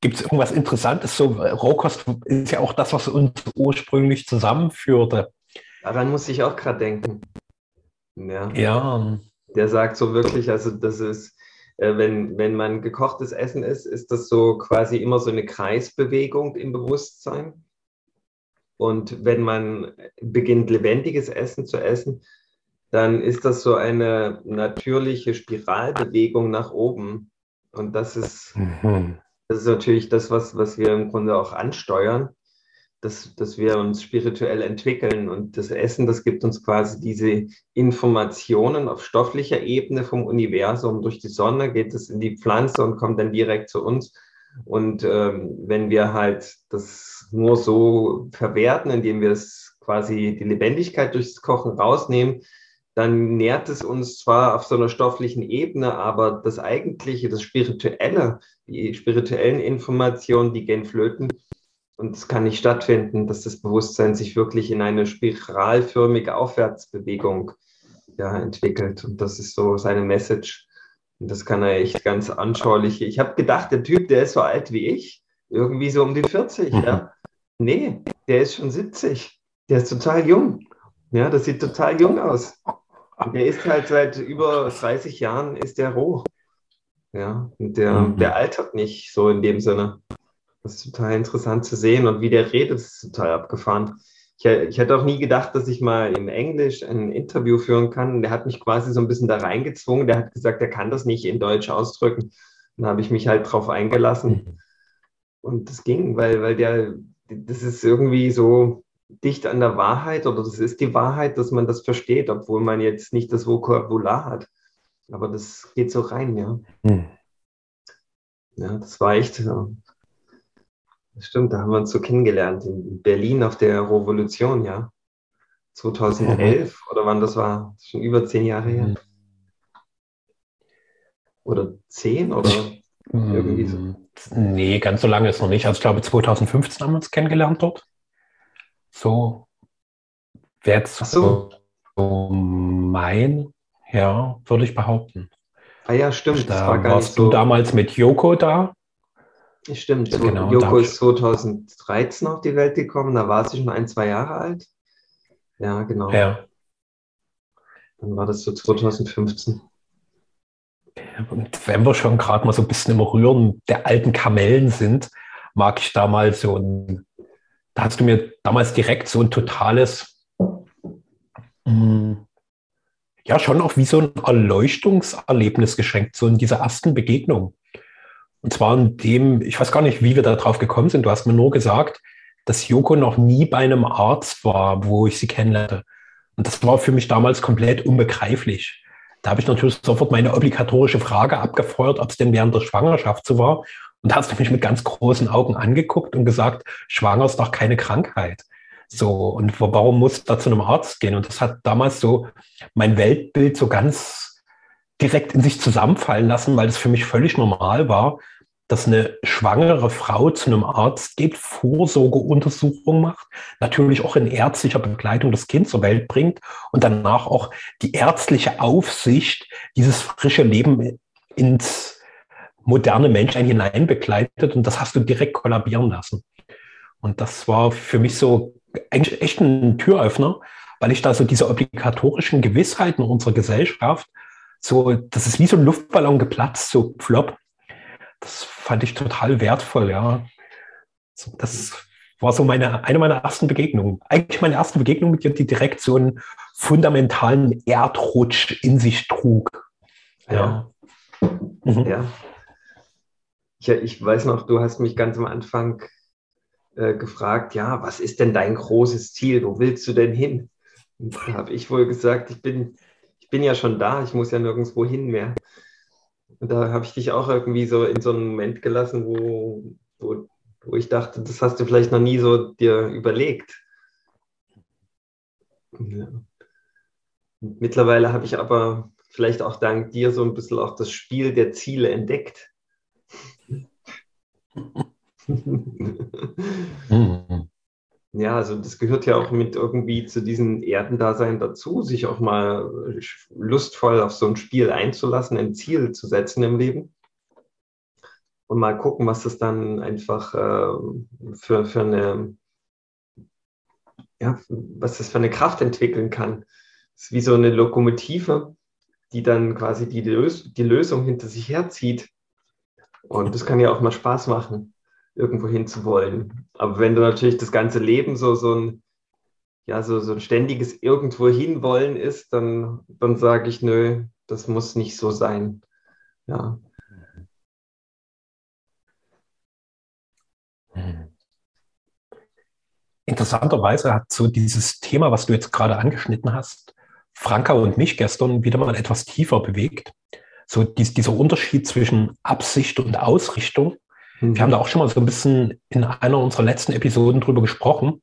Gibt es irgendwas Interessantes? So, Rohkost ist ja auch das, was uns ursprünglich zusammenführte. Daran muss ich auch gerade denken. Ja. ja. Der sagt so wirklich, also das ist, äh, wenn, wenn man gekochtes Essen isst, ist das so quasi immer so eine Kreisbewegung im Bewusstsein. Und wenn man beginnt, lebendiges Essen zu essen, dann ist das so eine natürliche Spiralbewegung nach oben. Und das ist, mhm. Das ist natürlich das, was, was wir im Grunde auch ansteuern, dass, dass wir uns spirituell entwickeln. Und das Essen, das gibt uns quasi diese Informationen auf stofflicher Ebene vom Universum. Durch die Sonne geht es in die Pflanze und kommt dann direkt zu uns. Und ähm, wenn wir halt das nur so verwerten, indem wir es quasi die Lebendigkeit durchs Kochen rausnehmen, dann nährt es uns zwar auf so einer stofflichen Ebene, aber das Eigentliche, das Spirituelle, die spirituellen Informationen, die gehen flöten. Und es kann nicht stattfinden, dass das Bewusstsein sich wirklich in eine spiralförmige Aufwärtsbewegung ja, entwickelt. Und das ist so seine Message. Und das kann er echt ganz anschaulich. Ich habe gedacht, der Typ, der ist so alt wie ich, irgendwie so um die 40. Mhm. Ja. Nee, der ist schon 70. Der ist total jung. Ja, das sieht total jung aus. Der ist halt seit über 30 Jahren ist der roh. Ja, und der, mhm. der altert nicht so in dem Sinne. Das ist total interessant zu sehen und wie der redet, ist total abgefahren. Ich, ich hätte auch nie gedacht, dass ich mal im Englisch ein Interview führen kann. Der hat mich quasi so ein bisschen da reingezwungen. Der hat gesagt, er kann das nicht in Deutsch ausdrücken. Dann habe ich mich halt drauf eingelassen. Mhm. Und das ging, weil, weil der, das ist irgendwie so, dicht an der Wahrheit oder das ist die Wahrheit, dass man das versteht, obwohl man jetzt nicht das Vokabular hat. Aber das geht so rein, ja. Hm. Ja, das war echt, ja. das stimmt, da haben wir uns so kennengelernt in Berlin auf der Revolution, ja. 2011 mhm. oder wann das war, schon über zehn Jahre her. Mhm. Oder zehn oder irgendwie so. Nee, ganz so lange ist noch nicht. Also ich glaube 2015 haben wir uns kennengelernt dort. So wäre so. so mein, ja, würde ich behaupten. Ah ja, stimmt. Da war warst so. du damals mit Joko da? Stimmt, so, genau, Joko ist 2013 auf die Welt gekommen, da war sie schon ein, zwei Jahre alt. Ja, genau. Ja. Dann war das so 2015. Und wenn wir schon gerade mal so ein bisschen im Rühren der alten Kamellen sind, mag ich da mal so ein da hast du mir damals direkt so ein totales, mh, mm, ja, schon auch wie so ein Erleuchtungserlebnis geschenkt, so in dieser ersten Begegnung. Und zwar in dem, ich weiß gar nicht, wie wir da drauf gekommen sind. Du hast mir nur gesagt, dass Joko noch nie bei einem Arzt war, wo ich sie kennenlernte. Und das war für mich damals komplett unbegreiflich. Da habe ich natürlich sofort meine obligatorische Frage abgefeuert, ob es denn während der Schwangerschaft so war. Und da hast du mich mit ganz großen Augen angeguckt und gesagt, schwanger ist doch keine Krankheit. So, und warum muss da zu einem Arzt gehen? Und das hat damals so mein Weltbild so ganz direkt in sich zusammenfallen lassen, weil es für mich völlig normal war, dass eine schwangere Frau zu einem Arzt geht, Vorsorgeuntersuchungen macht, natürlich auch in ärztlicher Begleitung das Kind zur Welt bringt und danach auch die ärztliche Aufsicht dieses frische Leben ins moderne Menschsein hinein begleitet und das hast du direkt kollabieren lassen. Und das war für mich so eigentlich echt ein Türöffner, weil ich da so diese obligatorischen Gewissheiten unserer Gesellschaft, so, das ist wie so ein Luftballon geplatzt, so flop. Das fand ich total wertvoll, ja. Das war so meine, eine meiner ersten Begegnungen. Eigentlich meine erste Begegnung mit dir, die direkt so einen fundamentalen Erdrutsch in sich trug. Ja. Ja. Mhm. ja. Ich, ich weiß noch, du hast mich ganz am Anfang äh, gefragt, ja, was ist denn dein großes Ziel? Wo willst du denn hin? Und da habe ich wohl gesagt, ich bin, ich bin ja schon da, ich muss ja nirgendwo hin mehr. Und da habe ich dich auch irgendwie so in so einen Moment gelassen, wo, wo, wo ich dachte, das hast du vielleicht noch nie so dir überlegt. Ja. Mittlerweile habe ich aber vielleicht auch dank dir so ein bisschen auch das Spiel der Ziele entdeckt. Ja, also das gehört ja auch mit irgendwie zu diesem Erdendasein dazu, sich auch mal lustvoll auf so ein Spiel einzulassen, ein Ziel zu setzen im Leben. und mal gucken, was das dann einfach äh, für, für eine, ja, was das für eine Kraft entwickeln kann. Das ist wie so eine Lokomotive, die dann quasi die, Lös die Lösung hinter sich herzieht. Und das kann ja auch mal Spaß machen, irgendwo hinzuwollen. Aber wenn du natürlich das ganze Leben so, so ein, ja, so, so ein ständiges irgendwo hinwollen ist, dann, dann sage ich, nö, das muss nicht so sein. Ja. Interessanterweise hat so dieses Thema, was du jetzt gerade angeschnitten hast, Franka und mich gestern wieder mal etwas tiefer bewegt. So dies, dieser Unterschied zwischen Absicht und Ausrichtung. Mhm. Wir haben da auch schon mal so ein bisschen in einer unserer letzten Episoden drüber gesprochen.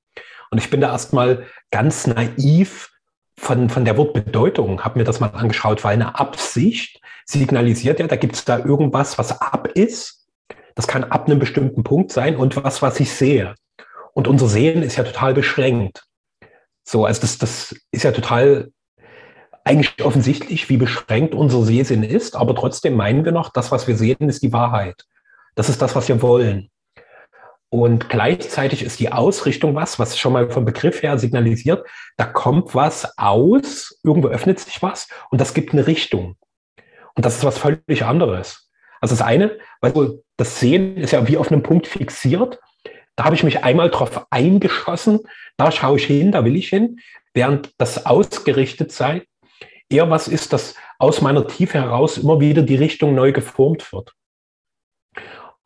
Und ich bin da erstmal ganz naiv von, von der Wortbedeutung, habe mir das mal angeschaut, weil eine Absicht signalisiert ja, da gibt es da irgendwas, was ab ist. Das kann ab einem bestimmten Punkt sein und was, was ich sehe. Und unser Sehen ist ja total beschränkt. So, also das, das ist ja total eigentlich offensichtlich, wie beschränkt unser Sehsinn ist, aber trotzdem meinen wir noch, das, was wir sehen, ist die Wahrheit. Das ist das, was wir wollen. Und gleichzeitig ist die Ausrichtung was, was schon mal vom Begriff her signalisiert, da kommt was aus, irgendwo öffnet sich was und das gibt eine Richtung. Und das ist was völlig anderes. Also das eine, weil das Sehen ist ja wie auf einem Punkt fixiert. Da habe ich mich einmal drauf eingeschossen, da schaue ich hin, da will ich hin, während das ausgerichtet sei eher was ist, das aus meiner Tiefe heraus immer wieder die Richtung neu geformt wird.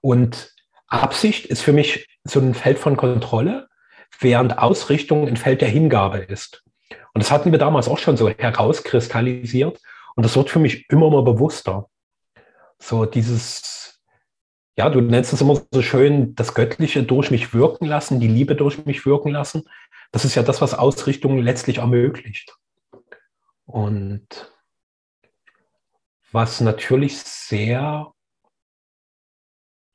Und Absicht ist für mich so ein Feld von Kontrolle, während Ausrichtung ein Feld der Hingabe ist. Und das hatten wir damals auch schon so herauskristallisiert. Und das wird für mich immer mal bewusster. So dieses, ja, du nennst es immer so schön, das Göttliche durch mich wirken lassen, die Liebe durch mich wirken lassen. Das ist ja das, was Ausrichtung letztlich ermöglicht. Und was natürlich sehr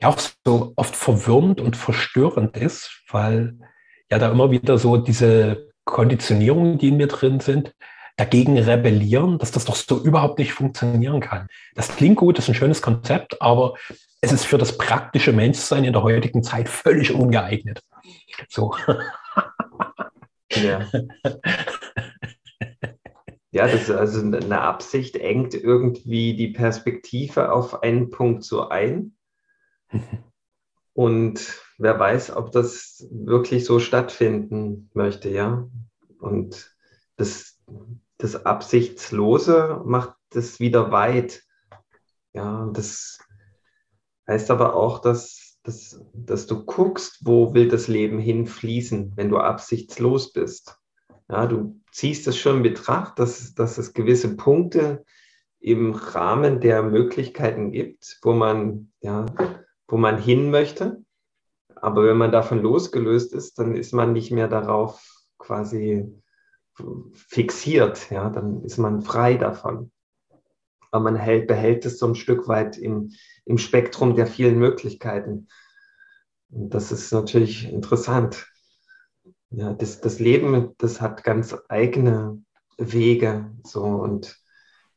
ja auch so oft verwirrend und verstörend ist, weil ja da immer wieder so diese Konditionierungen, die in mir drin sind, dagegen rebellieren, dass das doch so überhaupt nicht funktionieren kann. Das klingt gut, das ist ein schönes Konzept, aber es ist für das praktische Menschsein in der heutigen Zeit völlig ungeeignet. So. Ja. Ja, das ist also eine Absicht engt irgendwie die Perspektive auf einen Punkt so ein. Und wer weiß, ob das wirklich so stattfinden möchte, ja. Und das, das Absichtslose macht das wieder weit. Ja, das heißt aber auch, dass, dass, dass du guckst, wo will das Leben hinfließen, wenn du absichtslos bist. Ja, du ziehst es schon in Betracht, dass, dass es gewisse Punkte im Rahmen der Möglichkeiten gibt, wo man, ja, wo man hin möchte. Aber wenn man davon losgelöst ist, dann ist man nicht mehr darauf quasi fixiert. Ja, dann ist man frei davon. Aber man hält, behält es so ein Stück weit im, im Spektrum der vielen Möglichkeiten. Und das ist natürlich interessant. Ja, das, das Leben, das hat ganz eigene Wege. So, und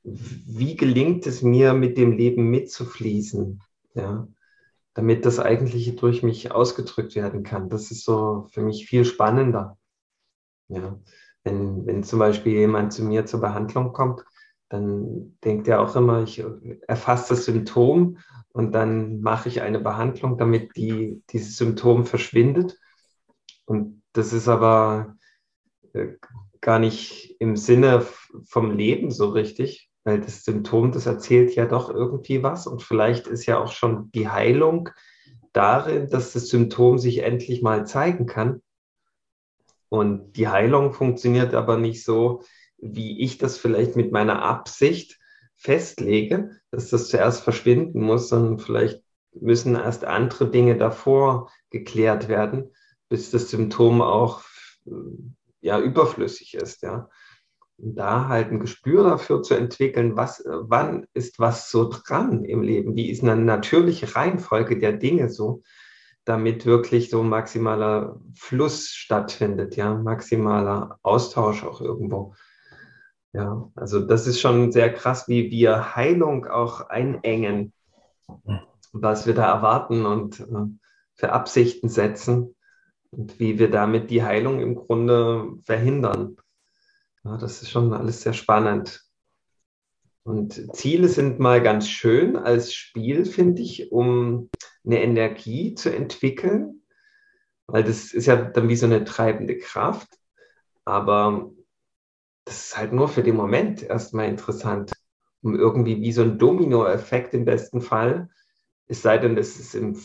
wie gelingt es mir, mit dem Leben mitzufließen? Ja, damit das Eigentliche durch mich ausgedrückt werden kann. Das ist so für mich viel spannender. Ja, wenn, wenn zum Beispiel jemand zu mir zur Behandlung kommt, dann denkt er auch immer, ich erfasse das Symptom und dann mache ich eine Behandlung, damit die, dieses Symptom verschwindet. Und das ist aber äh, gar nicht im Sinne vom Leben so richtig, weil das Symptom, das erzählt ja doch irgendwie was und vielleicht ist ja auch schon die Heilung darin, dass das Symptom sich endlich mal zeigen kann. Und die Heilung funktioniert aber nicht so, wie ich das vielleicht mit meiner Absicht festlege, dass das zuerst verschwinden muss, sondern vielleicht müssen erst andere Dinge davor geklärt werden bis das Symptom auch ja, überflüssig ist. Ja. Und da halt ein Gespür dafür zu entwickeln, was, wann ist was so dran im Leben, wie ist eine natürliche Reihenfolge der Dinge so, damit wirklich so maximaler Fluss stattfindet, ja, maximaler Austausch auch irgendwo. Ja, also das ist schon sehr krass, wie wir Heilung auch einengen was wir da erwarten und äh, für Absichten setzen und wie wir damit die Heilung im Grunde verhindern. Ja, das ist schon alles sehr spannend. Und Ziele sind mal ganz schön als Spiel, finde ich, um eine Energie zu entwickeln, weil das ist ja dann wie so eine treibende Kraft. Aber das ist halt nur für den Moment erstmal interessant, um irgendwie wie so ein Dominoeffekt im besten Fall, es sei denn, das ist im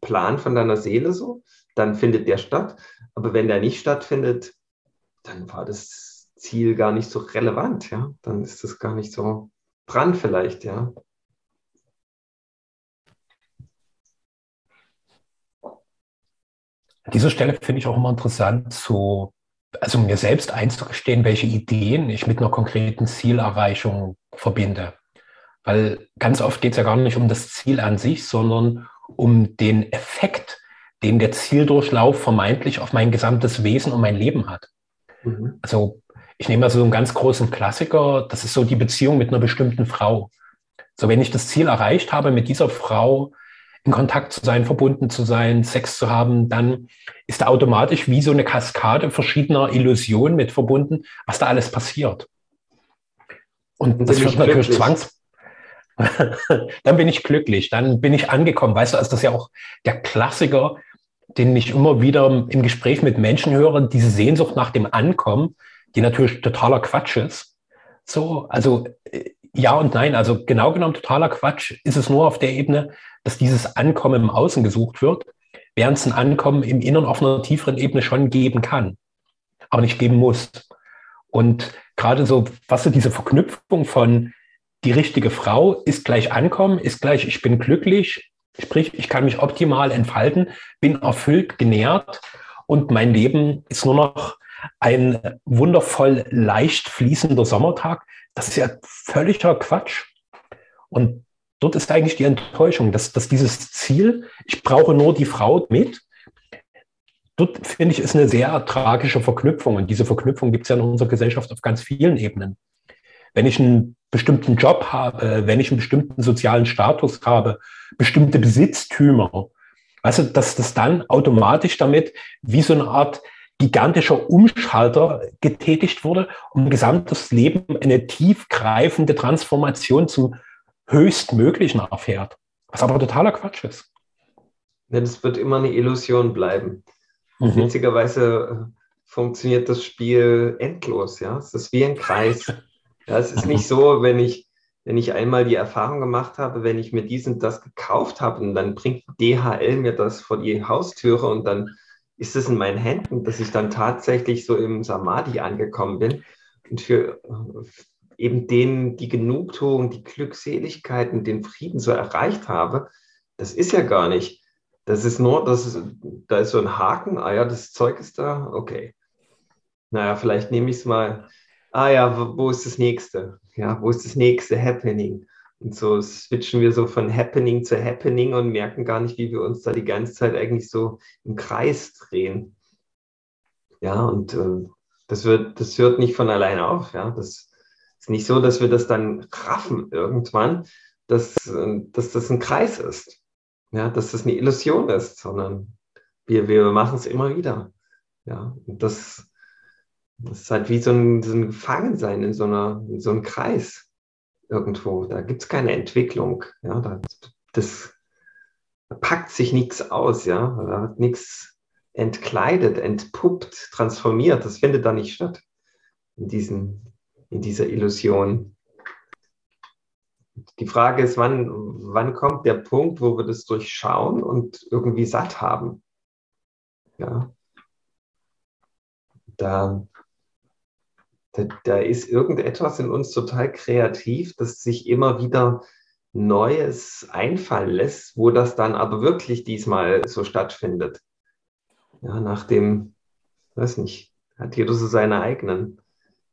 Plan von deiner Seele so, dann findet der statt. Aber wenn der nicht stattfindet, dann war das Ziel gar nicht so relevant, ja. Dann ist das gar nicht so dran vielleicht, ja. An dieser Stelle finde ich auch immer interessant, so, also mir selbst einzugestehen, welche Ideen ich mit einer konkreten Zielerreichung verbinde. Weil ganz oft geht es ja gar nicht um das Ziel an sich, sondern um den Effekt, den der Zieldurchlauf vermeintlich auf mein gesamtes Wesen und mein Leben hat. Mhm. Also ich nehme also so einen ganz großen Klassiker, das ist so die Beziehung mit einer bestimmten Frau. So, wenn ich das Ziel erreicht habe, mit dieser Frau in Kontakt zu sein, verbunden zu sein, Sex zu haben, dann ist da automatisch wie so eine Kaskade verschiedener Illusionen mit verbunden, was da alles passiert. Und das führt natürlich zwangs, dann bin ich glücklich, dann bin ich angekommen. Weißt du, also das ist ja auch der Klassiker, den ich immer wieder im Gespräch mit Menschen höre, diese Sehnsucht nach dem Ankommen, die natürlich totaler Quatsch ist. So, also äh, ja und nein, also genau genommen totaler Quatsch ist es nur auf der Ebene, dass dieses Ankommen im Außen gesucht wird, während es ein Ankommen im Inneren auf einer tieferen Ebene schon geben kann, aber nicht geben muss. Und gerade so, was so diese Verknüpfung von die richtige Frau ist gleich Ankommen, ist gleich, ich bin glücklich, sprich, ich kann mich optimal entfalten, bin erfüllt, genährt und mein Leben ist nur noch ein wundervoll leicht fließender Sommertag. Das ist ja völliger Quatsch. Und dort ist eigentlich die Enttäuschung, dass, dass dieses Ziel, ich brauche nur die Frau mit, dort finde ich, ist eine sehr tragische Verknüpfung. Und diese Verknüpfung gibt es ja in unserer Gesellschaft auf ganz vielen Ebenen. Wenn ich einen bestimmten Job habe, wenn ich einen bestimmten sozialen Status habe, bestimmte Besitztümer, weißt du, dass das dann automatisch damit wie so eine Art gigantischer Umschalter getätigt wurde, um gesamtes Leben eine tiefgreifende Transformation zum höchstmöglichen erfährt. Was aber totaler Quatsch ist. Ja, das wird immer eine Illusion bleiben. Mhm. Witzigerweise äh, funktioniert das Spiel endlos, ja. Es ist wie ein Kreis. Ja, es ist nicht so, wenn ich, wenn ich einmal die Erfahrung gemacht habe, wenn ich mir dies und das gekauft habe und dann bringt DHL mir das vor die Haustüre und dann ist es in meinen Händen, dass ich dann tatsächlich so im Samadhi angekommen bin und für eben den die Genugtuung, die Glückseligkeit und den Frieden so erreicht habe. Das ist ja gar nicht. Das ist nur, das ist, da ist so ein Haken, ah ja, das Zeug ist da, okay. Naja, vielleicht nehme ich es mal ah ja, wo ist das nächste? Ja, wo ist das nächste Happening? Und so switchen wir so von Happening zu Happening und merken gar nicht, wie wir uns da die ganze Zeit eigentlich so im Kreis drehen. Ja, und äh, das, wird, das hört nicht von alleine auf. Ja, das ist nicht so, dass wir das dann raffen irgendwann, dass, dass das ein Kreis ist. Ja, dass das eine Illusion ist, sondern wir, wir machen es immer wieder. Ja, und das, das ist halt wie so ein, so ein Gefangensein in so, einer, in so einem Kreis irgendwo. Da gibt es keine Entwicklung. Ja, da, das da packt sich nichts aus, ja. Da hat nichts entkleidet, entpuppt, transformiert. Das findet da nicht statt in, diesen, in dieser Illusion. Die Frage ist, wann, wann kommt der Punkt, wo wir das durchschauen und irgendwie satt haben? Ja. Da, da, da ist irgendetwas in uns total kreativ, das sich immer wieder Neues einfallen lässt, wo das dann aber wirklich diesmal so stattfindet. Ja, nach dem, weiß nicht, hat jeder so seine eigenen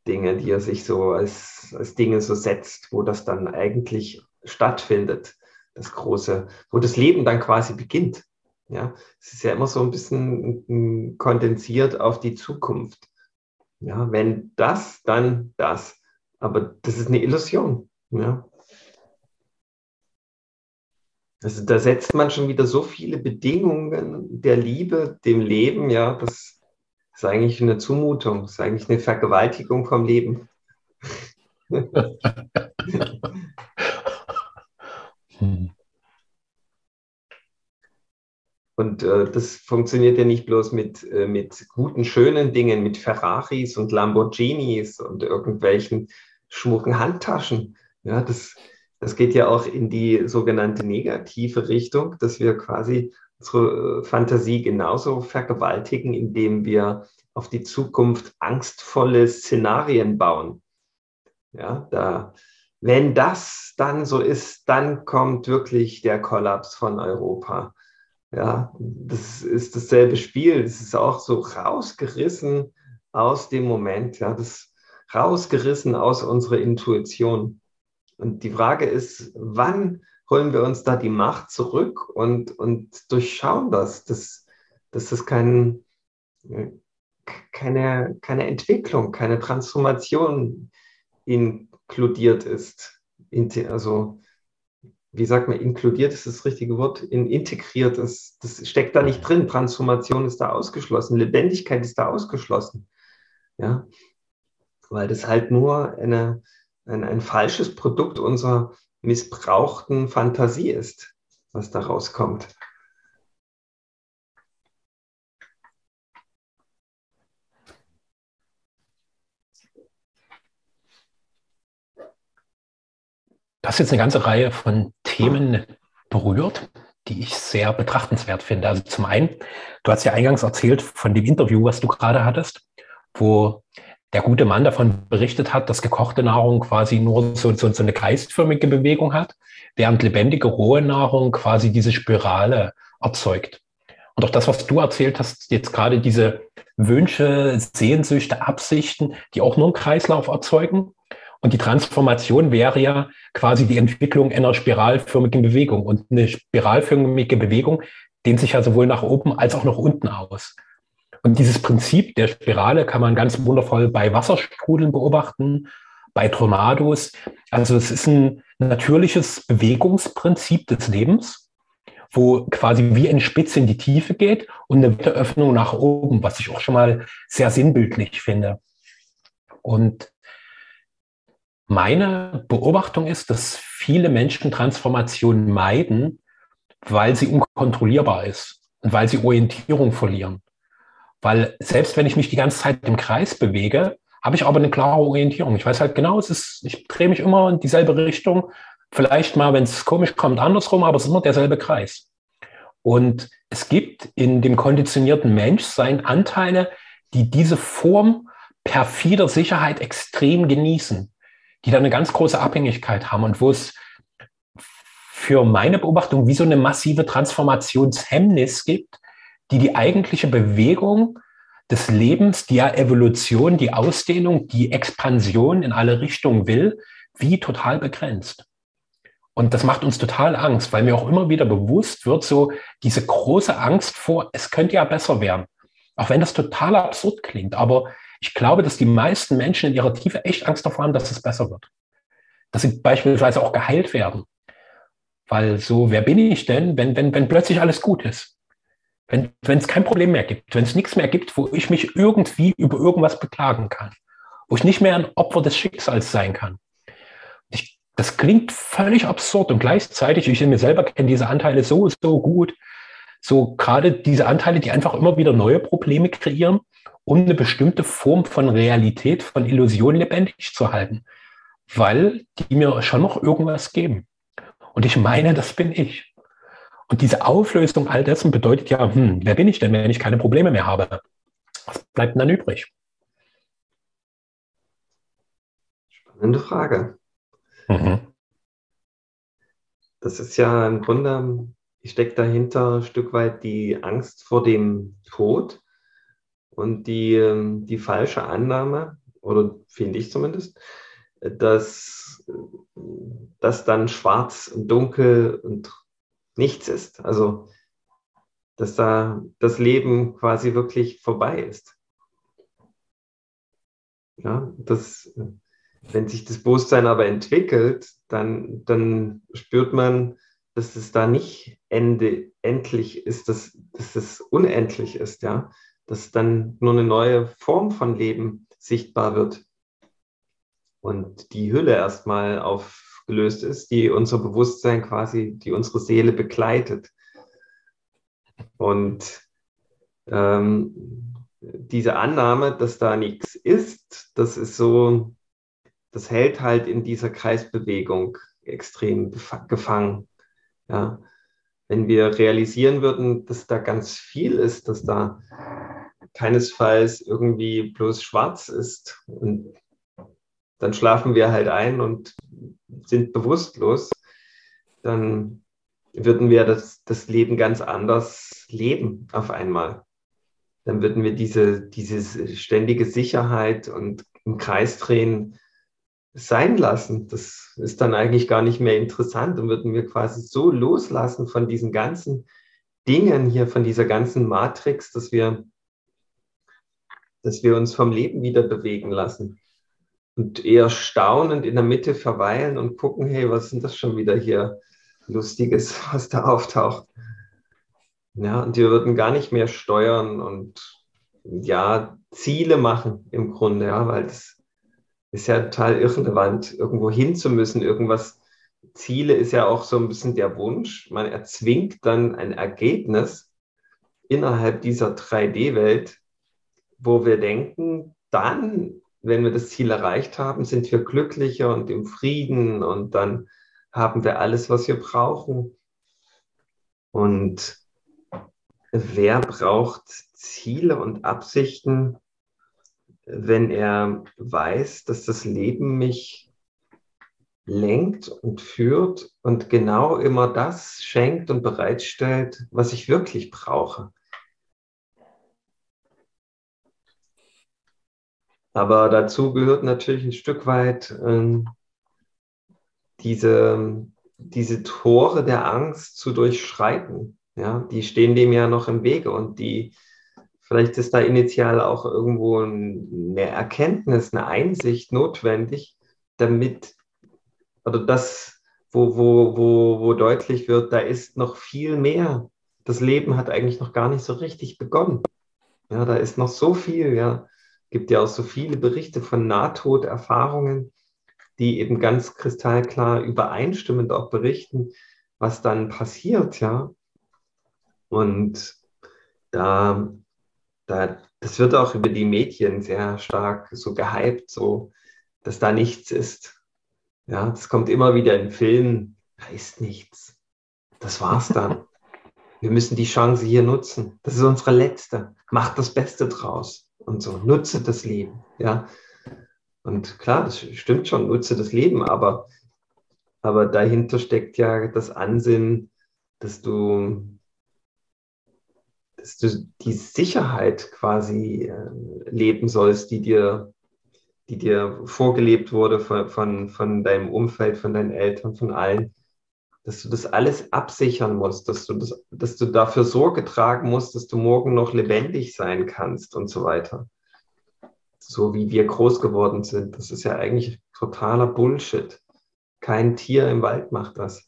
Dinge, die er sich so als, als Dinge so setzt, wo das dann eigentlich stattfindet, das große, wo das Leben dann quasi beginnt. Ja, es ist ja immer so ein bisschen kondensiert auf die Zukunft. Ja, wenn das, dann das. Aber das ist eine Illusion. Ja. Also da setzt man schon wieder so viele Bedingungen der Liebe, dem Leben, ja, das ist eigentlich eine Zumutung, das ist eigentlich eine Vergewaltigung vom Leben. Und äh, das funktioniert ja nicht bloß mit, äh, mit guten, schönen Dingen, mit Ferraris und Lamborghinis und irgendwelchen schmucken Handtaschen. Ja, das, das geht ja auch in die sogenannte negative Richtung, dass wir quasi unsere äh, Fantasie genauso vergewaltigen, indem wir auf die Zukunft angstvolle Szenarien bauen. Ja, da, wenn das dann so ist, dann kommt wirklich der Kollaps von Europa. Ja, das ist dasselbe Spiel. Das ist auch so rausgerissen aus dem Moment. Ja, das rausgerissen aus unserer Intuition. Und die Frage ist, wann holen wir uns da die Macht zurück und, und durchschauen das, dass, dass das kein, keine, keine Entwicklung, keine Transformation inkludiert ist. Also wie sagt man, inkludiert ist das richtige Wort, in integriert ist, das steckt da nicht drin. Transformation ist da ausgeschlossen, Lebendigkeit ist da ausgeschlossen. Ja, weil das halt nur eine, ein, ein falsches Produkt unserer missbrauchten Fantasie ist, was da rauskommt. Du hast jetzt eine ganze Reihe von Themen berührt, die ich sehr betrachtenswert finde. Also zum einen, du hast ja eingangs erzählt von dem Interview, was du gerade hattest, wo der gute Mann davon berichtet hat, dass gekochte Nahrung quasi nur so, so, so eine kreisförmige Bewegung hat, während lebendige rohe Nahrung quasi diese Spirale erzeugt. Und auch das, was du erzählt hast, jetzt gerade diese Wünsche, Sehnsüchte, Absichten, die auch nur einen Kreislauf erzeugen, und die Transformation wäre ja quasi die Entwicklung einer spiralförmigen Bewegung. Und eine spiralförmige Bewegung dehnt sich ja sowohl nach oben als auch nach unten aus. Und dieses Prinzip der Spirale kann man ganz wundervoll bei Wasserstrudeln beobachten, bei Tornados. Also es ist ein natürliches Bewegungsprinzip des Lebens, wo quasi wie ein Spitz in die Tiefe geht und eine Öffnung nach oben, was ich auch schon mal sehr sinnbildlich finde. Und meine Beobachtung ist, dass viele Menschen Transformation meiden, weil sie unkontrollierbar ist und weil sie Orientierung verlieren. Weil selbst wenn ich mich die ganze Zeit im Kreis bewege, habe ich aber eine klare Orientierung. Ich weiß halt genau, es ist, ich drehe mich immer in dieselbe Richtung. Vielleicht mal, wenn es komisch kommt, andersrum, aber es ist immer derselbe Kreis. Und es gibt in dem konditionierten Menschsein Anteile, die diese Form perfider Sicherheit extrem genießen die da eine ganz große Abhängigkeit haben und wo es für meine Beobachtung wie so eine massive Transformationshemmnis gibt, die die eigentliche Bewegung des Lebens, die ja Evolution, die Ausdehnung, die Expansion in alle Richtungen will, wie total begrenzt. Und das macht uns total Angst, weil mir auch immer wieder bewusst wird, so diese große Angst vor, es könnte ja besser werden. Auch wenn das total absurd klingt, aber ich glaube, dass die meisten Menschen in ihrer Tiefe echt Angst davor haben, dass es besser wird. Dass sie beispielsweise auch geheilt werden. Weil so, wer bin ich denn, wenn, wenn, wenn plötzlich alles gut ist? Wenn es kein Problem mehr gibt, wenn es nichts mehr gibt, wo ich mich irgendwie über irgendwas beklagen kann, wo ich nicht mehr ein Opfer des Schicksals sein kann. Ich, das klingt völlig absurd und gleichzeitig, ich in mir selber kenne diese Anteile so, so gut, so gerade diese Anteile, die einfach immer wieder neue Probleme kreieren um eine bestimmte Form von Realität, von Illusion lebendig zu halten, weil die mir schon noch irgendwas geben. Und ich meine, das bin ich. Und diese Auflösung all dessen bedeutet ja, hm, wer bin ich denn, wenn ich keine Probleme mehr habe? Was bleibt denn dann übrig? Spannende Frage. Mhm. Das ist ja im Grunde, ich stecke dahinter ein Stück weit die Angst vor dem Tod und die, ähm, die falsche Annahme, oder finde ich zumindest, dass das dann schwarz und dunkel und nichts ist. Also, dass da das Leben quasi wirklich vorbei ist. Ja, das, wenn sich das Bewusstsein aber entwickelt, dann, dann spürt man, dass es da nicht Ende endlich ist, dass, dass es unendlich ist, ja, dass dann nur eine neue Form von Leben sichtbar wird und die Hülle erstmal aufgelöst ist, die unser Bewusstsein quasi, die unsere Seele begleitet. Und ähm, diese Annahme, dass da nichts ist, das ist so, das hält halt in dieser Kreisbewegung extrem gefangen. Ja. Wenn wir realisieren würden, dass da ganz viel ist, dass da keinesfalls irgendwie bloß schwarz ist und dann schlafen wir halt ein und sind bewusstlos, dann würden wir das, das Leben ganz anders leben auf einmal. Dann würden wir diese, diese ständige Sicherheit und im Kreis drehen sein lassen. Das ist dann eigentlich gar nicht mehr interessant Dann würden wir quasi so loslassen von diesen ganzen Dingen hier, von dieser ganzen Matrix, dass wir, dass wir uns vom Leben wieder bewegen lassen und eher staunend in der Mitte verweilen und gucken, hey, was denn das schon wieder hier Lustiges, was da auftaucht. Ja, und wir würden gar nicht mehr steuern und ja, Ziele machen im Grunde, ja, weil das ist ja total irrelevant, irgendwo hin zu müssen, irgendwas. Ziele ist ja auch so ein bisschen der Wunsch. Man erzwingt dann ein Ergebnis innerhalb dieser 3D-Welt, wo wir denken, dann, wenn wir das Ziel erreicht haben, sind wir glücklicher und im Frieden und dann haben wir alles, was wir brauchen. Und wer braucht Ziele und Absichten, wenn er weiß, dass das Leben mich lenkt und führt und genau immer das schenkt und bereitstellt, was ich wirklich brauche. Aber dazu gehört natürlich ein Stück weit äh, diese, diese Tore der Angst zu durchschreiten. Ja, die stehen dem ja noch im Wege und die, vielleicht ist da initial auch irgendwo eine Erkenntnis, eine Einsicht notwendig, damit, oder das, wo, wo, wo, wo deutlich wird, da ist noch viel mehr. Das Leben hat eigentlich noch gar nicht so richtig begonnen. Ja, da ist noch so viel, ja. Gibt ja auch so viele Berichte von Nahtoderfahrungen die eben ganz kristallklar übereinstimmend auch berichten, was dann passiert, ja. Und da, da, das wird auch über die Medien sehr stark so gehypt, so, dass da nichts ist. Ja, das kommt immer wieder in Filmen, da ist nichts. Das war's dann. Wir müssen die Chance hier nutzen. Das ist unsere letzte. Macht das Beste draus und so. Nutze das Leben. Ja, und klar, das stimmt schon, nutze das Leben, aber, aber dahinter steckt ja das Ansinnen, dass du, dass du die Sicherheit quasi äh, leben sollst, die dir, die dir vorgelebt wurde von, von, von deinem Umfeld, von deinen Eltern, von allen dass du das alles absichern musst, dass du, das, dass du dafür Sorge tragen musst, dass du morgen noch lebendig sein kannst und so weiter so wie wir groß geworden sind. Das ist ja eigentlich totaler Bullshit. Kein Tier im Wald macht das.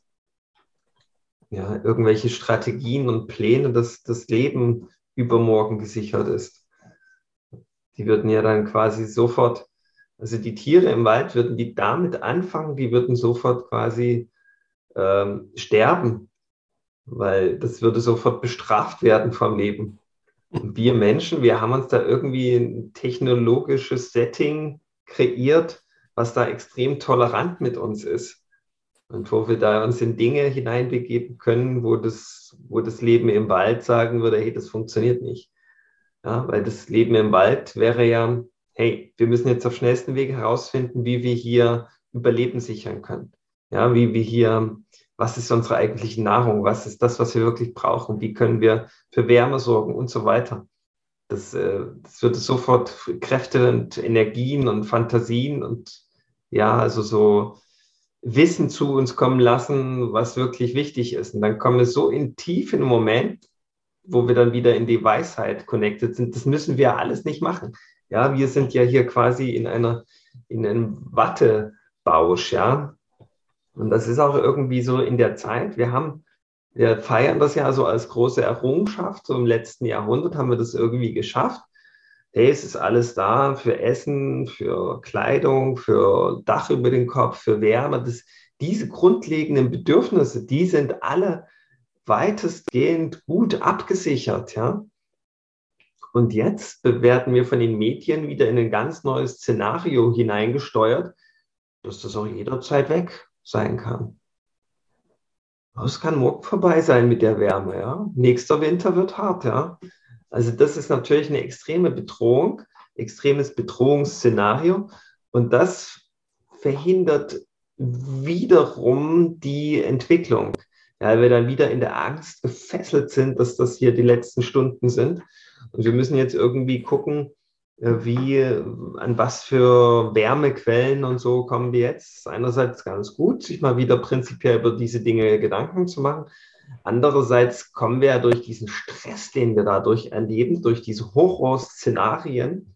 Ja, irgendwelche Strategien und Pläne, dass das Leben übermorgen gesichert ist. Die würden ja dann quasi sofort, also die Tiere im Wald würden die damit anfangen, die würden sofort quasi ähm, sterben, weil das würde sofort bestraft werden vom Leben wir Menschen, wir haben uns da irgendwie ein technologisches Setting kreiert, was da extrem tolerant mit uns ist. Und wo wir da uns in Dinge hineinbegeben können, wo das, wo das Leben im Wald sagen würde, hey, das funktioniert nicht. Ja, weil das Leben im Wald wäre ja, hey, wir müssen jetzt auf schnellsten Wege herausfinden, wie wir hier Überleben sichern können. Ja, wie wir hier was ist unsere eigentliche Nahrung, was ist das, was wir wirklich brauchen, wie können wir für Wärme sorgen und so weiter. Das, äh, das würde sofort Kräfte und Energien und Fantasien und ja, also so Wissen zu uns kommen lassen, was wirklich wichtig ist. Und dann kommen wir so in tiefen Moment, wo wir dann wieder in die Weisheit connected sind. Das müssen wir alles nicht machen. Ja, wir sind ja hier quasi in einer, in einem Wattebausch, ja. Und das ist auch irgendwie so in der Zeit. Wir haben, wir feiern das ja so als große Errungenschaft. So im letzten Jahrhundert haben wir das irgendwie geschafft. Hey, es ist alles da für Essen, für Kleidung, für Dach über den Kopf, für Wärme. Das, diese grundlegenden Bedürfnisse, die sind alle weitestgehend gut abgesichert, ja. Und jetzt werden wir von den Medien wieder in ein ganz neues Szenario hineingesteuert, das auch jederzeit weg sein kann. Es kann morgen vorbei sein mit der Wärme, ja. Nächster Winter wird hart, ja. Also das ist natürlich eine extreme Bedrohung, extremes Bedrohungsszenario. Und das verhindert wiederum die Entwicklung. Ja, weil wir dann wieder in der Angst gefesselt sind, dass das hier die letzten Stunden sind. Und wir müssen jetzt irgendwie gucken, wie, an was für Wärmequellen und so kommen wir jetzt. Einerseits ganz gut, sich mal wieder prinzipiell über diese Dinge Gedanken zu machen. Andererseits kommen wir ja durch diesen Stress, den wir dadurch erleben, durch diese Horrorszenarien,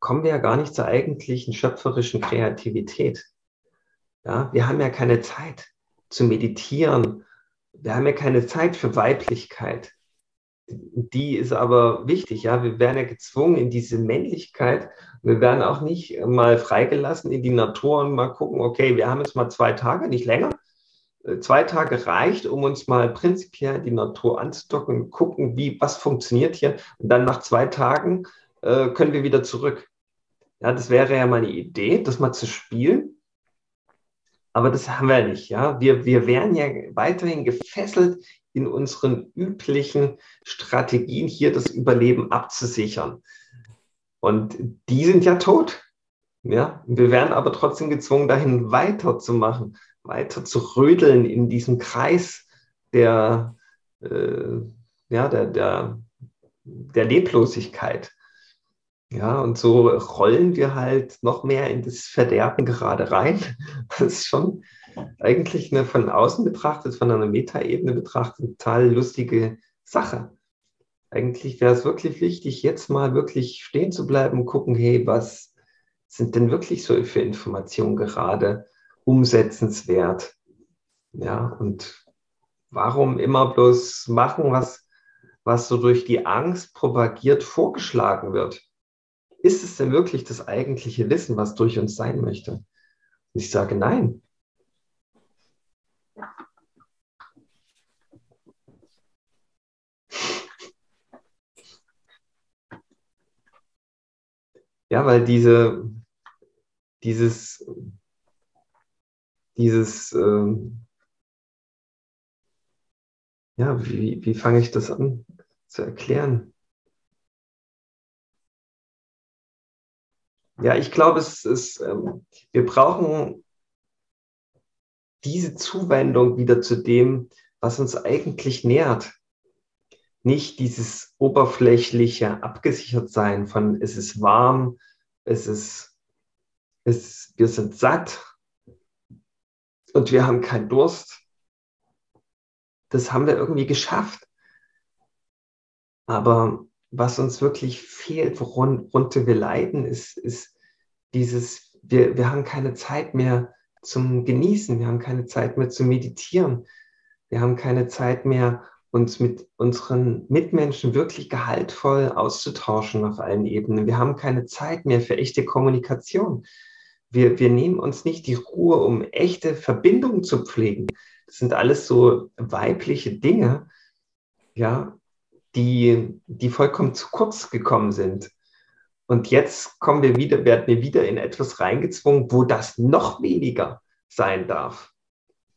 kommen wir ja gar nicht zur eigentlichen schöpferischen Kreativität. Ja, wir haben ja keine Zeit zu meditieren. Wir haben ja keine Zeit für Weiblichkeit die ist aber wichtig, ja. Wir werden ja gezwungen in diese Männlichkeit. Wir werden auch nicht mal freigelassen in die Natur und mal gucken, okay, wir haben jetzt mal zwei Tage, nicht länger. Äh, zwei Tage reicht, um uns mal prinzipiell die Natur anzudocken gucken, wie, was funktioniert hier. Und dann nach zwei Tagen äh, können wir wieder zurück. Ja, das wäre ja mal eine Idee, das mal zu spielen. Aber das haben wir nicht, ja. Wir, wir wären ja weiterhin gefesselt in unseren üblichen Strategien hier das Überleben abzusichern. Und die sind ja tot. Ja, wir werden aber trotzdem gezwungen, dahin weiterzumachen, weiter zu rödeln in diesem Kreis der, äh, ja, der, der, der Leblosigkeit. Ja, und so rollen wir halt noch mehr in das Verderben gerade rein. Das ist schon eigentlich eine von außen betrachtet, von einer Metaebene betrachtet, total lustige Sache. Eigentlich wäre es wirklich wichtig, jetzt mal wirklich stehen zu bleiben und gucken, hey, was sind denn wirklich so für Informationen gerade umsetzenswert? Ja, und warum immer bloß machen, was, was so durch die Angst propagiert vorgeschlagen wird? Ist es denn wirklich das eigentliche Wissen, was durch uns sein möchte? Und ich sage nein. Ja, weil diese, dieses, dieses, ähm, ja, wie, wie fange ich das an zu erklären? Ja, ich glaube, es ist, ähm, wir brauchen diese Zuwendung wieder zu dem, was uns eigentlich nährt nicht dieses oberflächliche abgesichert sein von es ist warm, es ist, es, wir sind satt und wir haben keinen Durst. Das haben wir irgendwie geschafft. Aber was uns wirklich fehlt, worunter wir leiden, ist, ist dieses, wir, wir haben keine Zeit mehr zum Genießen, wir haben keine Zeit mehr zu meditieren, wir haben keine Zeit mehr, uns mit unseren Mitmenschen wirklich gehaltvoll auszutauschen auf allen Ebenen. Wir haben keine Zeit mehr für echte Kommunikation. Wir, wir nehmen uns nicht die Ruhe, um echte Verbindungen zu pflegen. Das sind alles so weibliche Dinge, ja, die, die vollkommen zu kurz gekommen sind. Und jetzt kommen wir wieder, werden wir wieder in etwas reingezwungen, wo das noch weniger sein darf.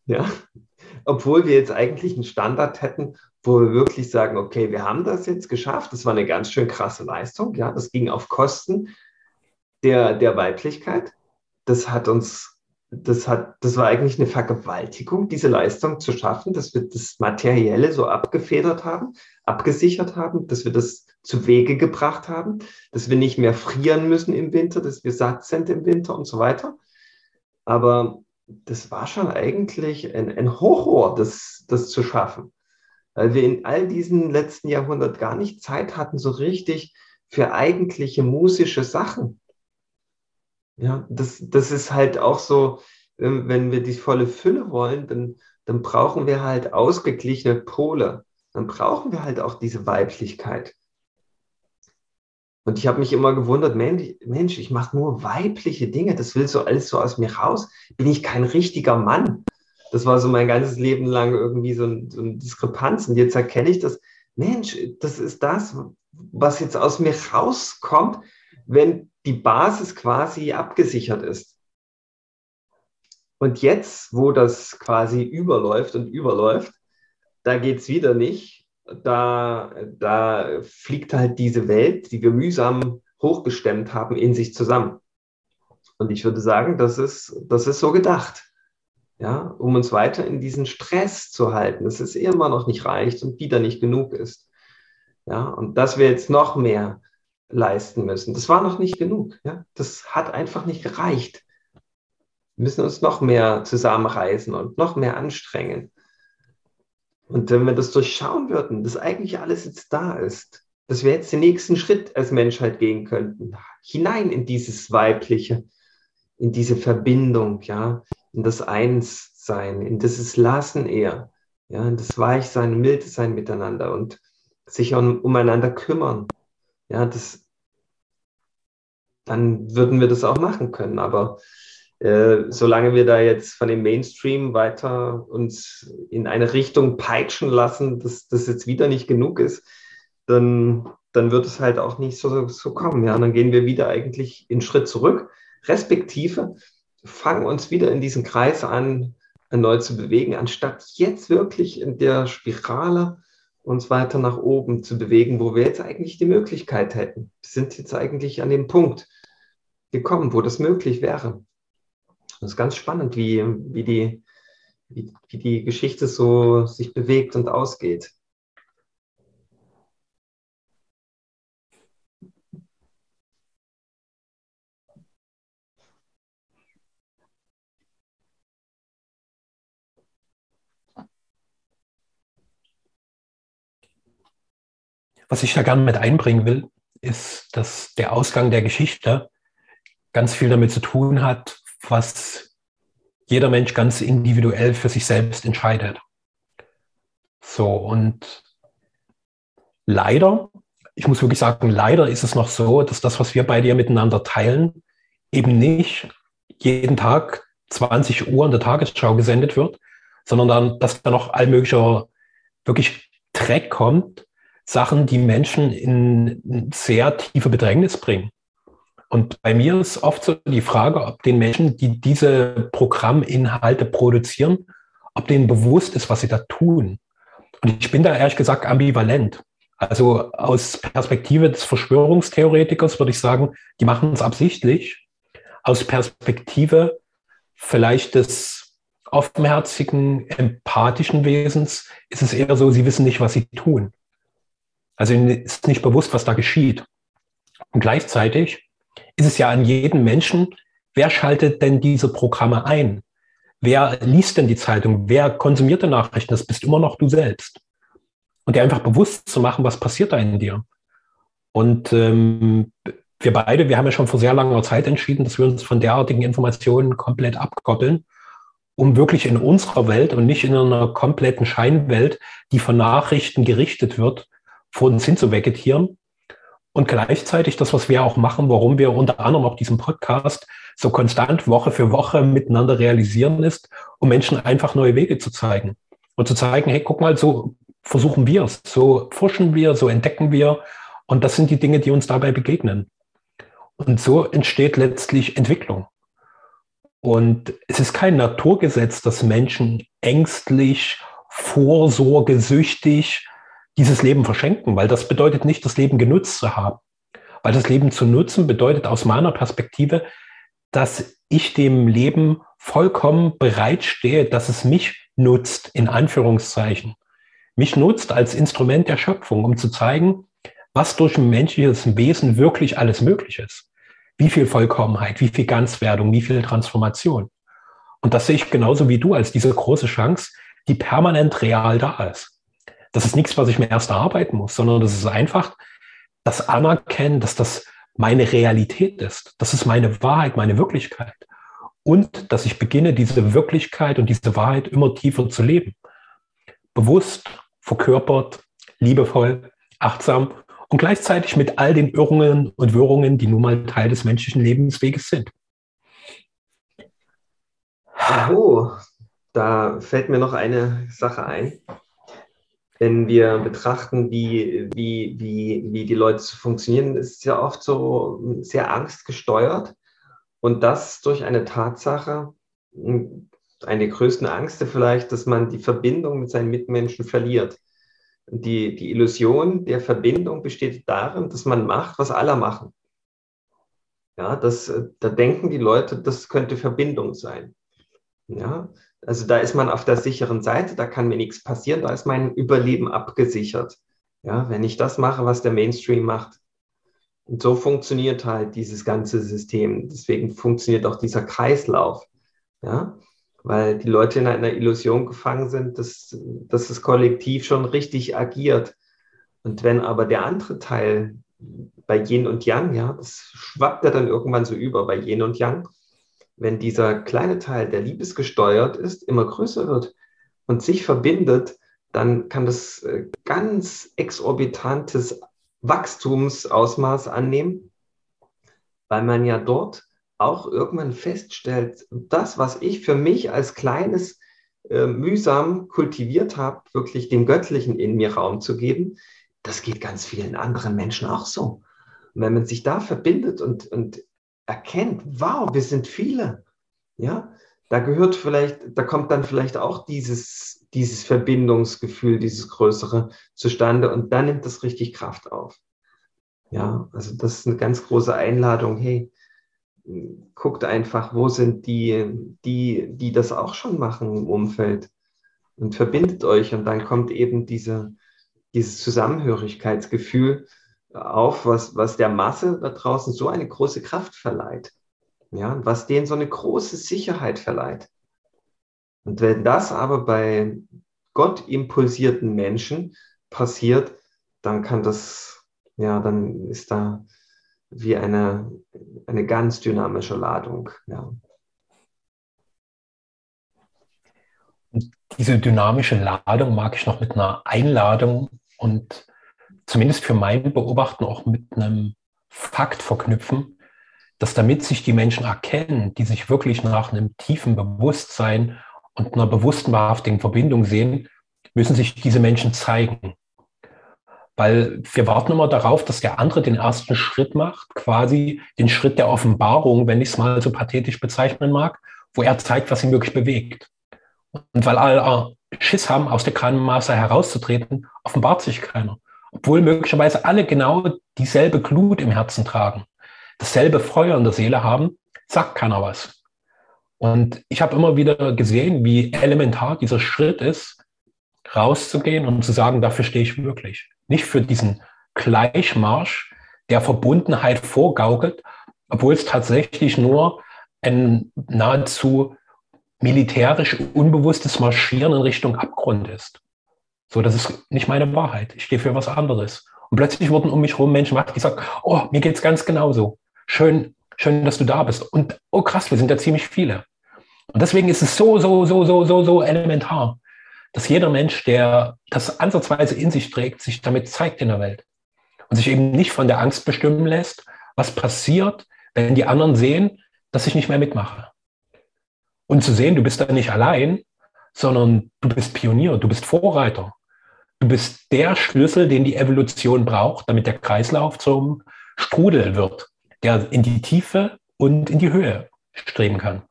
Ja, obwohl wir jetzt eigentlich einen Standard hätten, wo wir wirklich sagen, okay, wir haben das jetzt geschafft. Das war eine ganz schön krasse Leistung. Ja, das ging auf Kosten der, der Weiblichkeit. Das hat uns, das hat, das war eigentlich eine Vergewaltigung, diese Leistung zu schaffen, dass wir das Materielle so abgefedert haben, abgesichert haben, dass wir das zu Wege gebracht haben, dass wir nicht mehr frieren müssen im Winter, dass wir satt sind im Winter und so weiter. Aber das war schon eigentlich ein, ein Horror, das, das zu schaffen. Weil wir in all diesen letzten Jahrhundert gar nicht Zeit hatten, so richtig für eigentliche musische Sachen. Ja, das, das ist halt auch so, ähm, wenn wir die volle Fülle wollen, dann, dann brauchen wir halt ausgeglichene Pole. Dann brauchen wir halt auch diese Weiblichkeit. Und ich habe mich immer gewundert, Mensch, ich mache nur weibliche Dinge, das will so alles so aus mir raus. Bin ich kein richtiger Mann? Das war so mein ganzes Leben lang irgendwie so, ein, so eine Diskrepanz. Und jetzt erkenne ich das, Mensch, das ist das, was jetzt aus mir rauskommt, wenn die Basis quasi abgesichert ist. Und jetzt, wo das quasi überläuft und überläuft, da geht es wieder nicht. Da, da fliegt halt diese Welt, die wir mühsam hochgestemmt haben, in sich zusammen. Und ich würde sagen, das ist, das ist so gedacht. Ja, um uns weiter in diesen Stress zu halten, dass es immer noch nicht reicht und wieder nicht genug ist. Ja, und dass wir jetzt noch mehr leisten müssen. Das war noch nicht genug. Ja? Das hat einfach nicht gereicht. Wir müssen uns noch mehr zusammenreißen und noch mehr anstrengen. Und wenn wir das durchschauen würden, dass eigentlich alles jetzt da ist, dass wir jetzt den nächsten Schritt als Menschheit gehen könnten, hinein in dieses Weibliche, in diese Verbindung, ja, in das Einssein, in dieses Lassen eher, ja, in das Weichsein, Mildsein miteinander und sich um, umeinander kümmern, ja, das, dann würden wir das auch machen können. Aber äh, solange wir da jetzt von dem Mainstream weiter uns in eine Richtung peitschen lassen, dass das jetzt wieder nicht genug ist, dann, dann wird es halt auch nicht so, so kommen. Ja, dann gehen wir wieder eigentlich einen Schritt zurück, respektive fangen uns wieder in diesen Kreis an, erneut zu bewegen, anstatt jetzt wirklich in der Spirale uns weiter nach oben zu bewegen, wo wir jetzt eigentlich die Möglichkeit hätten. Wir sind jetzt eigentlich an dem Punkt gekommen, wo das möglich wäre. Das ist ganz spannend, wie, wie, die, wie, wie die Geschichte so sich bewegt und ausgeht. Was ich da gerne mit einbringen will, ist, dass der Ausgang der Geschichte ganz viel damit zu tun hat, was jeder Mensch ganz individuell für sich selbst entscheidet. So, und leider, ich muss wirklich sagen, leider ist es noch so, dass das, was wir bei dir miteinander teilen, eben nicht jeden Tag 20 Uhr in der Tagesschau gesendet wird, sondern dann, dass da noch allmöglicher wirklich Dreck kommt, Sachen, die Menschen in sehr tiefe Bedrängnis bringen. Und bei mir ist oft so die Frage, ob den Menschen, die diese Programminhalte produzieren, ob denen bewusst ist, was sie da tun. Und ich bin da ehrlich gesagt ambivalent. Also aus Perspektive des Verschwörungstheoretikers würde ich sagen, die machen es absichtlich. Aus Perspektive vielleicht des offenherzigen, empathischen Wesens ist es eher so, sie wissen nicht, was sie tun. Also ihnen ist nicht bewusst, was da geschieht. Und gleichzeitig ist es ja an jedem Menschen, wer schaltet denn diese Programme ein? Wer liest denn die Zeitung? Wer konsumiert die Nachrichten? Das bist immer noch du selbst. Und dir einfach bewusst zu machen, was passiert da in dir. Und ähm, wir beide, wir haben ja schon vor sehr langer Zeit entschieden, dass wir uns von derartigen Informationen komplett abkoppeln, um wirklich in unserer Welt und nicht in einer kompletten Scheinwelt, die von Nachrichten gerichtet wird, vor uns hin zu vegetieren. Und gleichzeitig das, was wir auch machen, warum wir unter anderem auch diesen Podcast so konstant Woche für Woche miteinander realisieren ist, um Menschen einfach neue Wege zu zeigen. Und zu zeigen, hey, guck mal, so versuchen wir es, so forschen wir, so entdecken wir. Und das sind die Dinge, die uns dabei begegnen. Und so entsteht letztlich Entwicklung. Und es ist kein Naturgesetz, dass Menschen ängstlich, vorsorgesüchtig, dieses Leben verschenken, weil das bedeutet nicht, das Leben genutzt zu haben. Weil das Leben zu nutzen bedeutet aus meiner Perspektive, dass ich dem Leben vollkommen bereitstehe, dass es mich nutzt, in Anführungszeichen. Mich nutzt als Instrument der Schöpfung, um zu zeigen, was durch ein menschliches Wesen wirklich alles möglich ist. Wie viel Vollkommenheit, wie viel Ganzwerdung, wie viel Transformation. Und das sehe ich genauso wie du als diese große Chance, die permanent real da ist das ist nichts, was ich mir erst erarbeiten muss, sondern das ist einfach das Anerkennen, dass das meine Realität ist. Das ist meine Wahrheit, meine Wirklichkeit. und dass ich beginne, diese Wirklichkeit und diese Wahrheit immer tiefer zu leben. Bewusst, verkörpert, liebevoll, achtsam und gleichzeitig mit all den Irrungen und Wirrungen, die nun mal Teil des menschlichen Lebensweges sind. Oh, da fällt mir noch eine Sache ein. Wenn wir betrachten, wie, wie, wie, wie die Leute funktionieren, ist es ja oft so sehr angstgesteuert. Und das durch eine Tatsache, eine der größten Ängste vielleicht, dass man die Verbindung mit seinen Mitmenschen verliert. Die, die Illusion der Verbindung besteht darin, dass man macht, was alle machen. Ja, das, da denken die Leute, das könnte Verbindung sein. Ja, also da ist man auf der sicheren Seite, da kann mir nichts passieren, da ist mein Überleben abgesichert. Ja, wenn ich das mache, was der Mainstream macht. Und so funktioniert halt dieses ganze System. Deswegen funktioniert auch dieser Kreislauf. Ja, weil die Leute in einer Illusion gefangen sind, dass, dass das Kollektiv schon richtig agiert. Und wenn aber der andere Teil bei Yin und Yang, ja, das schwappt ja dann irgendwann so über bei Yin und Yang, wenn dieser kleine Teil, der liebesgesteuert ist, immer größer wird und sich verbindet, dann kann das äh, ganz exorbitantes Wachstumsausmaß annehmen, weil man ja dort auch irgendwann feststellt, das, was ich für mich als kleines äh, mühsam kultiviert habe, wirklich dem Göttlichen in mir Raum zu geben, das geht ganz vielen anderen Menschen auch so. Und wenn man sich da verbindet und, und erkennt, wow, wir sind viele, ja, da gehört vielleicht, da kommt dann vielleicht auch dieses, dieses Verbindungsgefühl, dieses Größere zustande und dann nimmt das richtig Kraft auf. Ja, also das ist eine ganz große Einladung. Hey, guckt einfach, wo sind die, die, die das auch schon machen im Umfeld und verbindet euch und dann kommt eben diese, dieses Zusammenhörigkeitsgefühl auf, was, was der Masse da draußen so eine große Kraft verleiht. Ja, was denen so eine große Sicherheit verleiht. Und wenn das aber bei Gott impulsierten Menschen passiert, dann kann das, ja, dann ist da wie eine, eine ganz dynamische Ladung. Ja. Diese dynamische Ladung mag ich noch mit einer Einladung und zumindest für mein Beobachten auch mit einem Fakt verknüpfen, dass damit sich die Menschen erkennen, die sich wirklich nach einem tiefen Bewusstsein und einer bewussten, wahrhaftigen Verbindung sehen, müssen sich diese Menschen zeigen. Weil wir warten immer darauf, dass der andere den ersten Schritt macht, quasi den Schritt der Offenbarung, wenn ich es mal so pathetisch bezeichnen mag, wo er zeigt, was ihn wirklich bewegt. Und weil alle Schiss haben, aus der Kranenmasse herauszutreten, offenbart sich keiner. Obwohl möglicherweise alle genau dieselbe Glut im Herzen tragen, dasselbe Feuer in der Seele haben, sagt keiner was. Und ich habe immer wieder gesehen, wie elementar dieser Schritt ist, rauszugehen und zu sagen, dafür stehe ich wirklich nicht für diesen Gleichmarsch der Verbundenheit vorgaukelt, obwohl es tatsächlich nur ein nahezu militärisch unbewusstes Marschieren in Richtung Abgrund ist. So, das ist nicht meine Wahrheit. Ich stehe für was anderes. Und plötzlich wurden um mich herum Menschen wach, die sagen, oh, mir geht's ganz genauso. Schön, schön, dass du da bist. Und oh krass, wir sind ja ziemlich viele. Und deswegen ist es so, so, so, so, so, so elementar, dass jeder Mensch, der das ansatzweise in sich trägt, sich damit zeigt in der Welt und sich eben nicht von der Angst bestimmen lässt, was passiert, wenn die anderen sehen, dass ich nicht mehr mitmache. Und zu sehen, du bist da nicht allein, sondern du bist Pionier, du bist Vorreiter. Du bist der Schlüssel, den die Evolution braucht, damit der Kreislauf zum Strudel wird, der in die Tiefe und in die Höhe streben kann.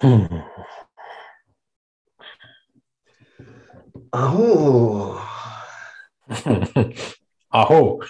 Hm. Aho. Aho.